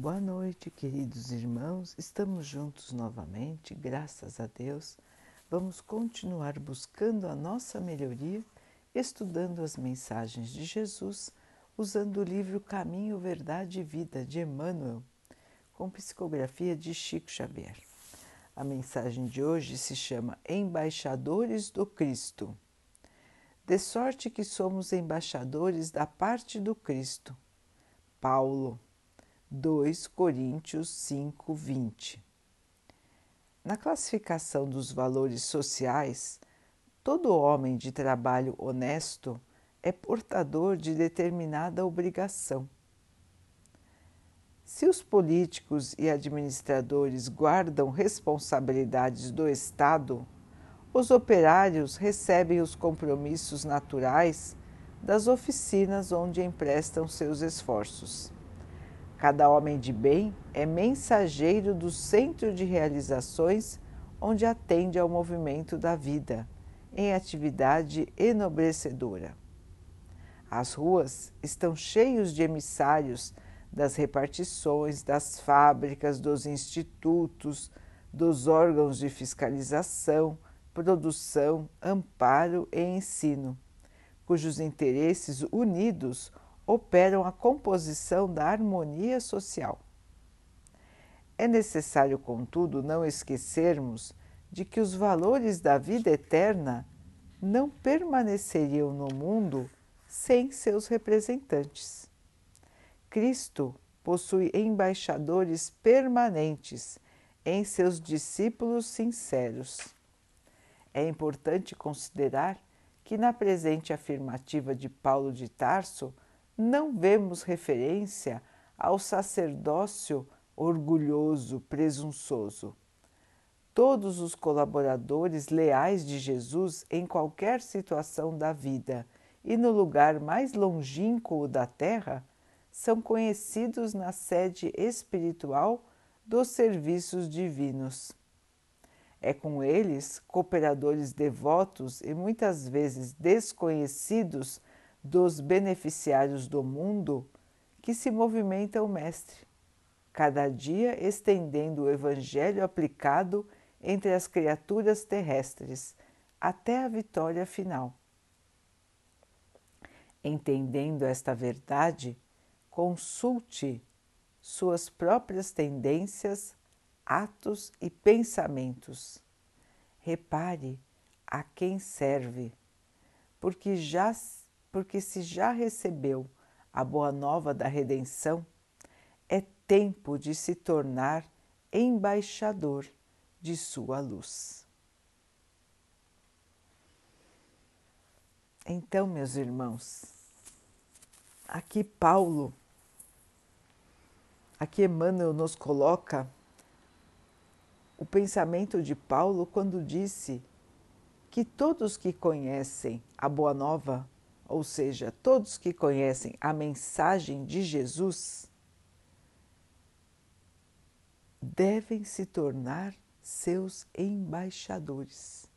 Boa noite, queridos irmãos. Estamos juntos novamente, graças a Deus. Vamos continuar buscando a nossa melhoria, estudando as mensagens de Jesus, usando o livro Caminho, Verdade e Vida de Emmanuel, com psicografia de Chico Xavier. A mensagem de hoje se chama Embaixadores do Cristo. De sorte que somos embaixadores da parte do Cristo. Paulo 2 Coríntios 5, 20. Na classificação dos valores sociais, todo homem de trabalho honesto é portador de determinada obrigação. Se os políticos e administradores guardam responsabilidades do Estado, os operários recebem os compromissos naturais das oficinas onde emprestam seus esforços. Cada homem de bem é mensageiro do centro de realizações onde atende ao movimento da vida, em atividade enobrecedora. As ruas estão cheios de emissários das repartições, das fábricas, dos institutos, dos órgãos de fiscalização, produção, amparo e ensino, cujos interesses unidos operam a composição da harmonia social. É necessário, contudo, não esquecermos de que os valores da vida eterna não permaneceriam no mundo sem seus representantes. Cristo possui embaixadores permanentes em seus discípulos sinceros. É importante considerar que, na presente afirmativa de Paulo de Tarso, não vemos referência ao sacerdócio orgulhoso, presunçoso. Todos os colaboradores leais de Jesus em qualquer situação da vida e no lugar mais longínquo da terra são conhecidos na sede espiritual dos serviços divinos. É com eles, cooperadores devotos e muitas vezes desconhecidos dos beneficiários do mundo que se movimenta o Mestre, cada dia estendendo o Evangelho aplicado entre as criaturas terrestres até a vitória final. Entendendo esta verdade, consulte suas próprias tendências, atos e pensamentos. Repare a quem serve, porque já porque se já recebeu a boa nova da redenção, é tempo de se tornar embaixador de sua luz. Então, meus irmãos, aqui Paulo, aqui Emmanuel nos coloca o pensamento de Paulo quando disse que todos que conhecem a Boa Nova ou seja, todos que conhecem a mensagem de Jesus, devem se tornar seus embaixadores,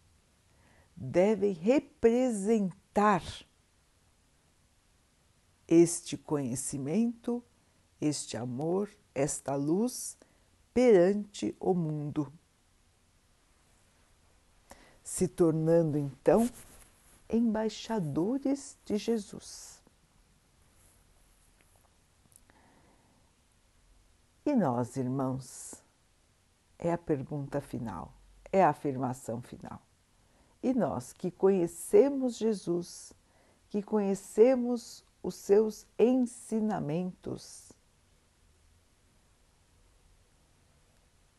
devem representar este conhecimento, este amor, esta luz perante o mundo, se tornando então embaixadores de Jesus. E nós, irmãos? É a pergunta final, é a afirmação final. E nós que conhecemos Jesus, que conhecemos os seus ensinamentos,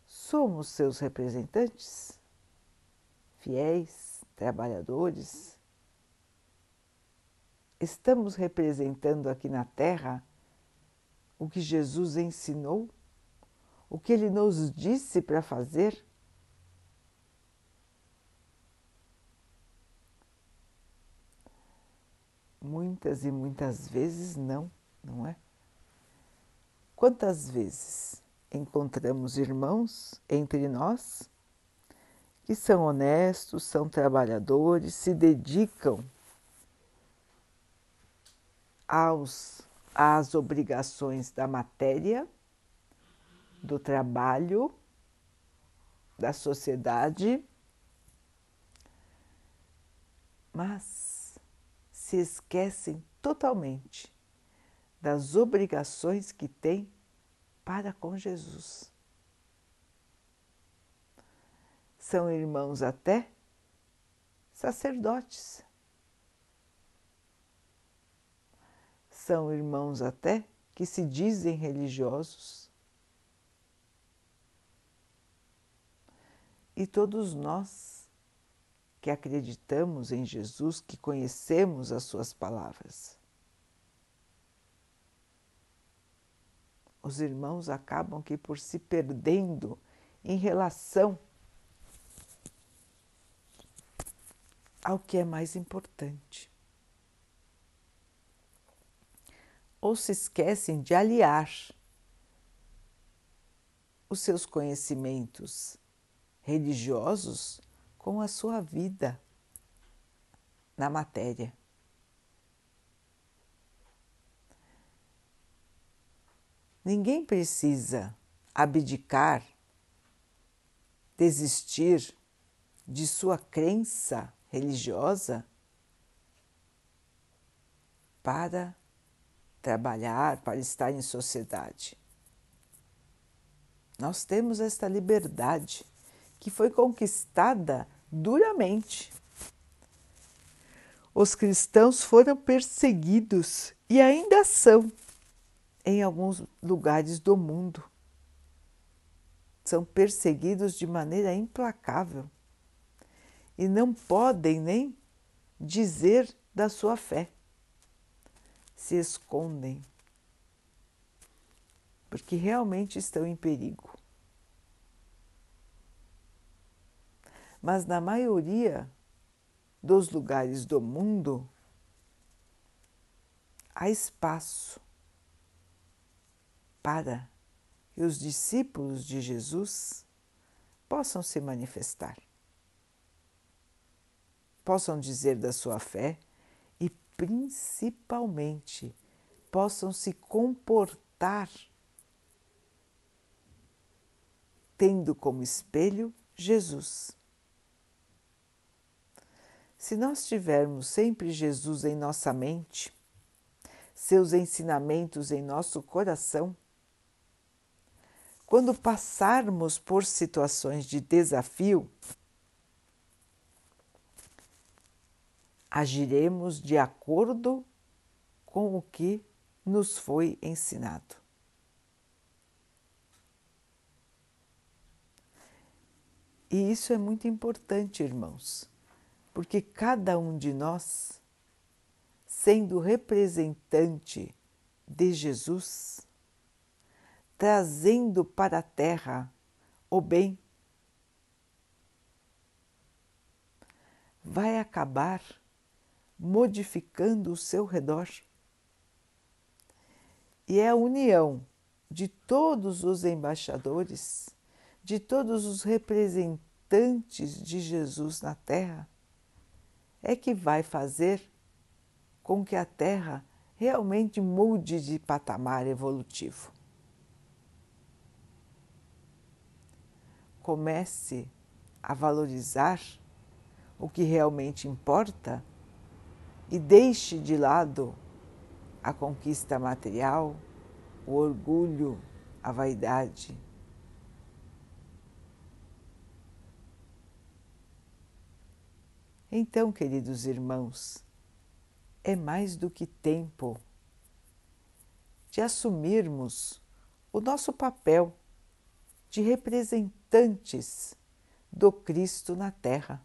somos seus representantes, fiéis, trabalhadores, estamos representando aqui na Terra o que Jesus ensinou, o que ele nos disse para fazer? Muitas e muitas vezes não, não é? Quantas vezes encontramos irmãos entre nós que são honestos, são trabalhadores, se dedicam aos, às obrigações da matéria, do trabalho, da sociedade, mas se esquecem totalmente das obrigações que têm para com Jesus. São irmãos até sacerdotes. São irmãos até que se dizem religiosos. E todos nós que acreditamos em Jesus, que conhecemos as Suas palavras. Os irmãos acabam que por se perdendo em relação ao que é mais importante. Ou se esquecem de aliar os seus conhecimentos religiosos com a sua vida na matéria. Ninguém precisa abdicar, desistir de sua crença religiosa para trabalhar, para estar em sociedade. Nós temos esta liberdade que foi conquistada duramente. Os cristãos foram perseguidos e ainda são em alguns lugares do mundo. São perseguidos de maneira implacável e não podem nem dizer da sua fé. Se escondem, porque realmente estão em perigo. mas na maioria dos lugares do mundo há espaço para que os discípulos de Jesus possam se manifestar, possam dizer da sua fé principalmente possam se comportar tendo como espelho Jesus. Se nós tivermos sempre Jesus em nossa mente, seus ensinamentos em nosso coração, quando passarmos por situações de desafio, agiremos de acordo com o que nos foi ensinado. E isso é muito importante, irmãos porque cada um de nós, sendo representante de Jesus, trazendo para a terra o bem, vai acabar modificando o seu redor. E é a união de todos os embaixadores, de todos os representantes de Jesus na Terra, é que vai fazer com que a Terra realmente mude de patamar evolutivo. Comece a valorizar o que realmente importa e deixe de lado a conquista material, o orgulho, a vaidade. Então, queridos irmãos, é mais do que tempo de assumirmos o nosso papel de representantes do Cristo na Terra.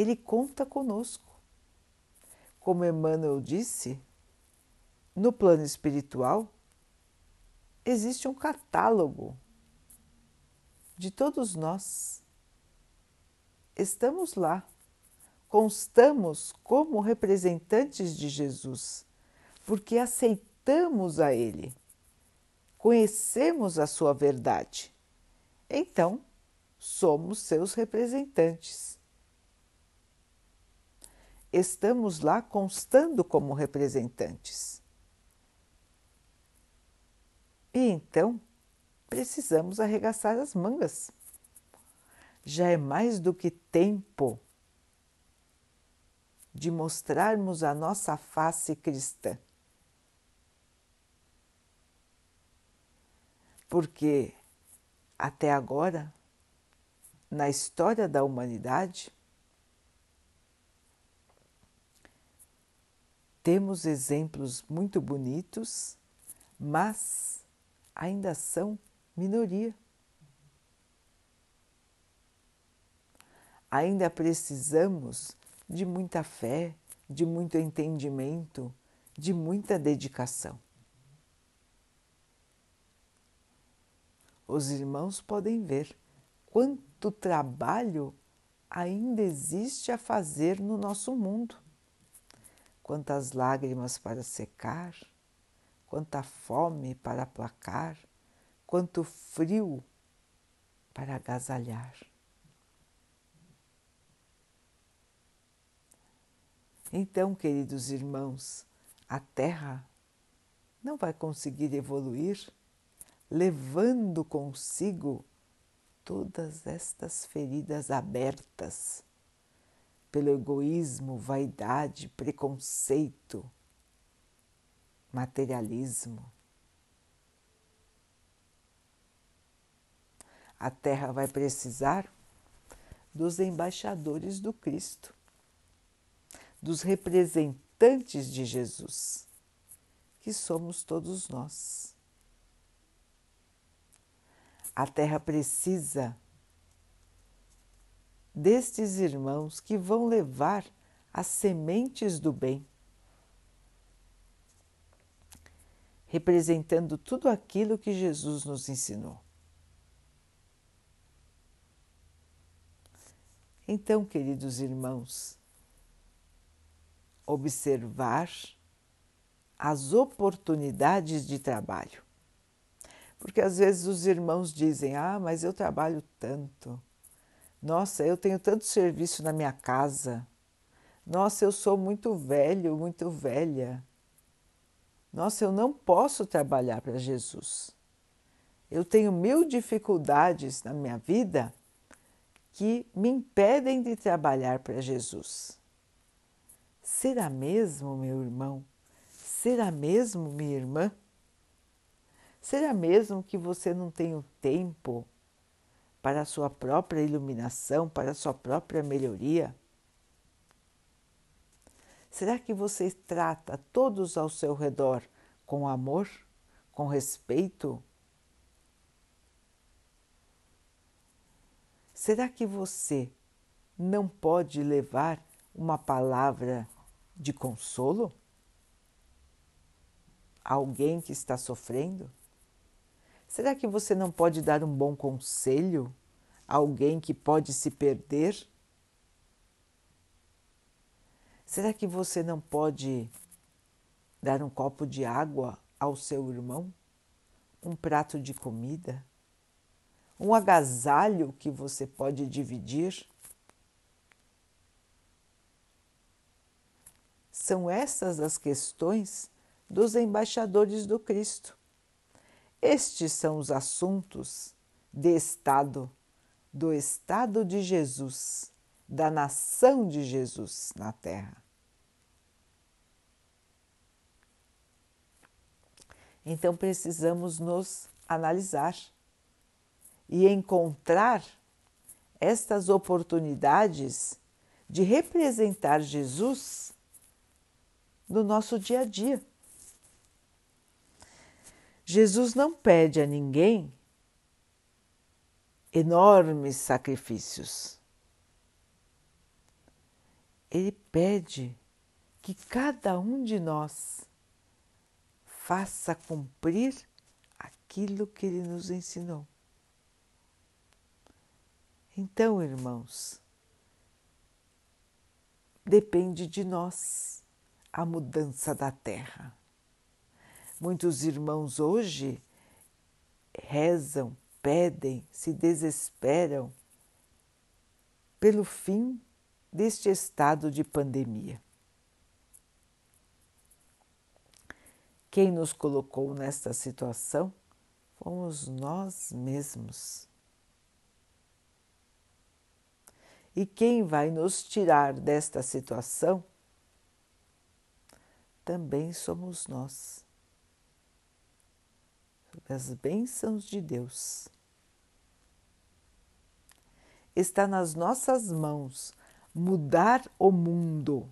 Ele conta conosco. Como Emmanuel disse, no plano espiritual existe um catálogo de todos nós estamos lá, constamos como representantes de Jesus, porque aceitamos a Ele, conhecemos a Sua verdade. Então, somos seus representantes. Estamos lá constando como representantes. E então precisamos arregaçar as mangas. Já é mais do que tempo de mostrarmos a nossa face cristã. Porque até agora, na história da humanidade, temos exemplos muito bonitos, mas ainda são minoria. Ainda precisamos de muita fé, de muito entendimento, de muita dedicação. Os irmãos podem ver quanto trabalho ainda existe a fazer no nosso mundo. Quantas lágrimas para secar, quanta fome para aplacar, quanto frio para agasalhar. Então, queridos irmãos, a Terra não vai conseguir evoluir levando consigo todas estas feridas abertas pelo egoísmo, vaidade, preconceito, materialismo. A Terra vai precisar dos embaixadores do Cristo dos representantes de Jesus, que somos todos nós. A Terra precisa destes irmãos que vão levar as sementes do bem, representando tudo aquilo que Jesus nos ensinou. Então, queridos irmãos, observar as oportunidades de trabalho. Porque às vezes os irmãos dizem: Ah, mas eu trabalho tanto. Nossa, eu tenho tanto serviço na minha casa. Nossa, eu sou muito velho, muito velha. Nossa, eu não posso trabalhar para Jesus. Eu tenho mil dificuldades na minha vida que me impedem de trabalhar para Jesus. Será mesmo, meu irmão? Será mesmo, minha irmã? Será mesmo que você não tem o tempo para a sua própria iluminação, para a sua própria melhoria? Será que você trata todos ao seu redor com amor, com respeito? Será que você não pode levar uma palavra de consolo? Alguém que está sofrendo? Será que você não pode dar um bom conselho a alguém que pode se perder? Será que você não pode dar um copo de água ao seu irmão? Um prato de comida? Um agasalho que você pode dividir? São essas as questões dos embaixadores do Cristo. Estes são os assuntos de Estado, do Estado de Jesus, da nação de Jesus na Terra. Então precisamos nos analisar e encontrar estas oportunidades de representar Jesus no nosso dia a dia. Jesus não pede a ninguém enormes sacrifícios. Ele pede que cada um de nós faça cumprir aquilo que ele nos ensinou. Então, irmãos, depende de nós a mudança da terra. Muitos irmãos hoje rezam, pedem, se desesperam pelo fim deste estado de pandemia. Quem nos colocou nesta situação fomos nós mesmos. E quem vai nos tirar desta situação também somos nós. Sob as bênçãos de Deus. Está nas nossas mãos mudar o mundo.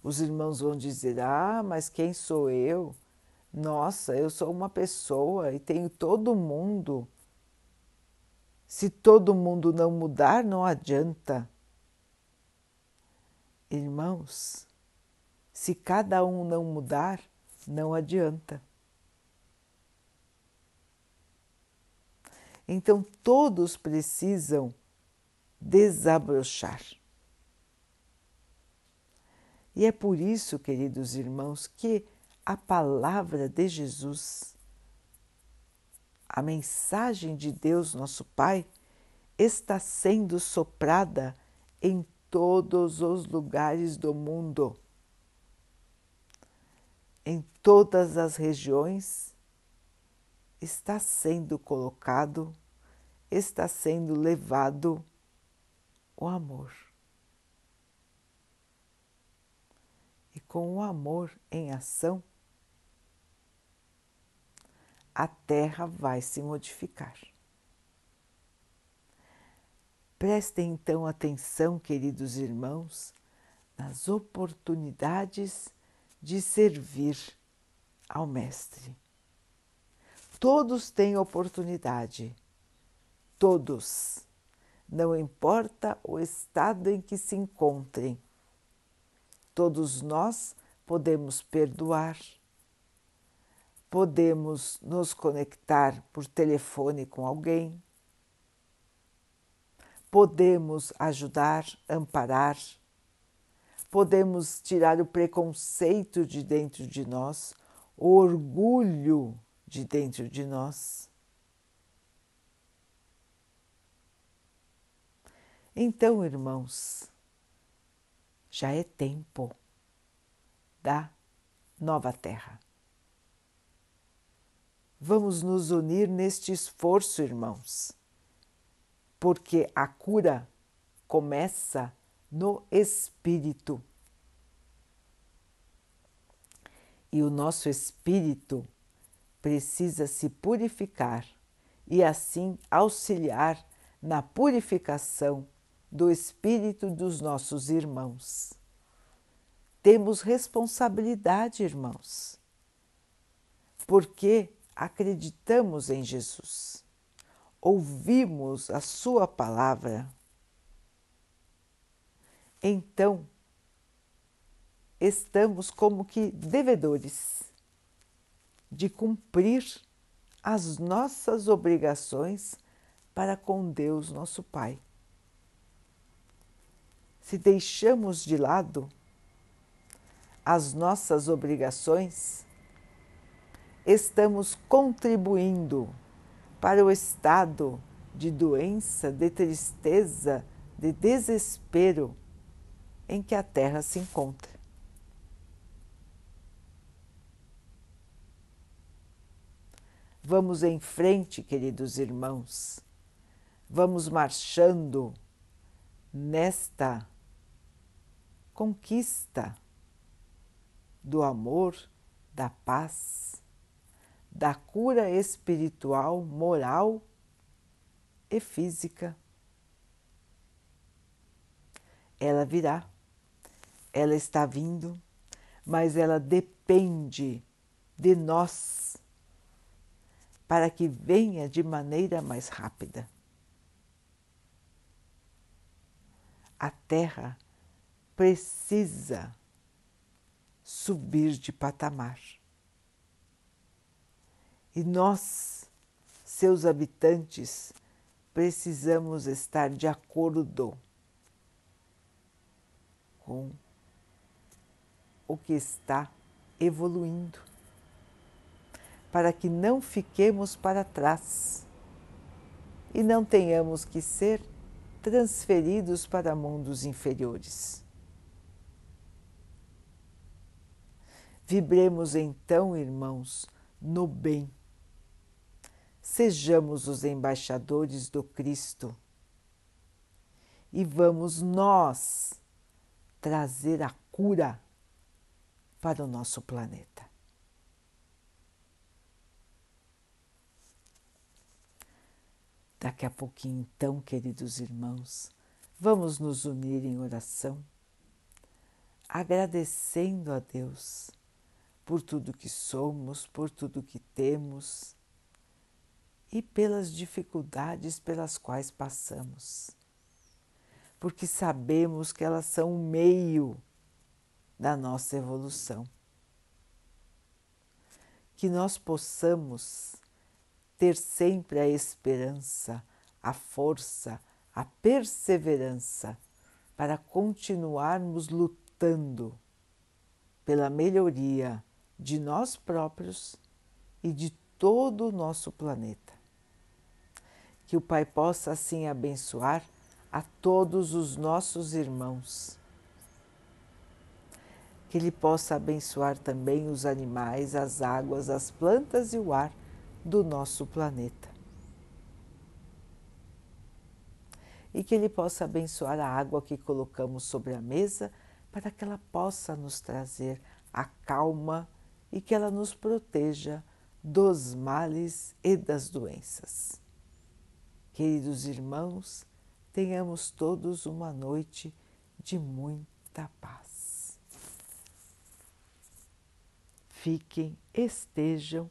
Os irmãos vão dizer: Ah, mas quem sou eu? Nossa, eu sou uma pessoa e tenho todo mundo. Se todo mundo não mudar, não adianta. Irmãos, se cada um não mudar, não adianta. Então todos precisam desabrochar. E é por isso, queridos irmãos, que a palavra de Jesus, a mensagem de Deus, nosso Pai, está sendo soprada em todos os lugares do mundo, todas as regiões, está sendo colocado, está sendo levado o amor. E com o amor em ação, a Terra vai se modificar. Prestem então atenção, queridos irmãos, nas oportunidades de servir ao Mestre. Todos têm oportunidade, todos, não importa o estado em que se encontrem. Todos nós podemos perdoar, podemos nos conectar por telefone com alguém, podemos ajudar, amparar, podemos tirar o preconceito de dentro de nós, o orgulho de dentro de nós. Então, irmãos, já é tempo da nova terra. Vamos nos unir neste esforço, irmãos, porque a cura começa no espírito. E o nosso espírito precisa se purificar e assim auxiliar na purificação do espírito dos nossos irmãos. Temos responsabilidade, irmãos, porque acreditamos em Jesus, ouvimos a Sua palavra. Então, estamos como que devedores de cumprir as nossas obrigações para com Deus, nosso Pai se deixamos de lado as nossas obrigações, estamos contribuindo para o estado de doença, de tristeza, de desespero em que a Terra se encontra. Vamos em frente, queridos irmãos, vamos marchando nesta conquista do amor, da paz, da cura espiritual, moral e física. Ela virá, ela está vindo, mas ela depende de nós para que venha de maneira mais rápida. A Terra precisa subir de patamar. E nós, seus habitantes, precisamos estar de acordo com o que está evoluindo, para que não fiquemos para trás e não tenhamos que ser transferidos para mundos inferiores. Vibremos então, irmãos, no bem. Sejamos os embaixadores do Cristo e vamos nós trazer a cura para o nosso planeta. Daqui a pouquinho, então, queridos irmãos, vamos nos unir em oração, agradecendo a Deus por tudo que somos, por tudo que temos e pelas dificuldades pelas quais passamos, porque sabemos que elas são o meio da nossa evolução. Que nós possamos ter sempre a esperança, a força, a perseverança para continuarmos lutando pela melhoria de nós próprios e de todo o nosso planeta. Que o Pai possa assim abençoar a todos os nossos irmãos. Que Ele possa abençoar também os animais, as águas, as plantas e o ar do nosso planeta. E que Ele possa abençoar a água que colocamos sobre a mesa para que ela possa nos trazer a calma e que ela nos proteja dos males e das doenças. Queridos irmãos, tenhamos todos uma noite de muita paz. Fiquem, estejam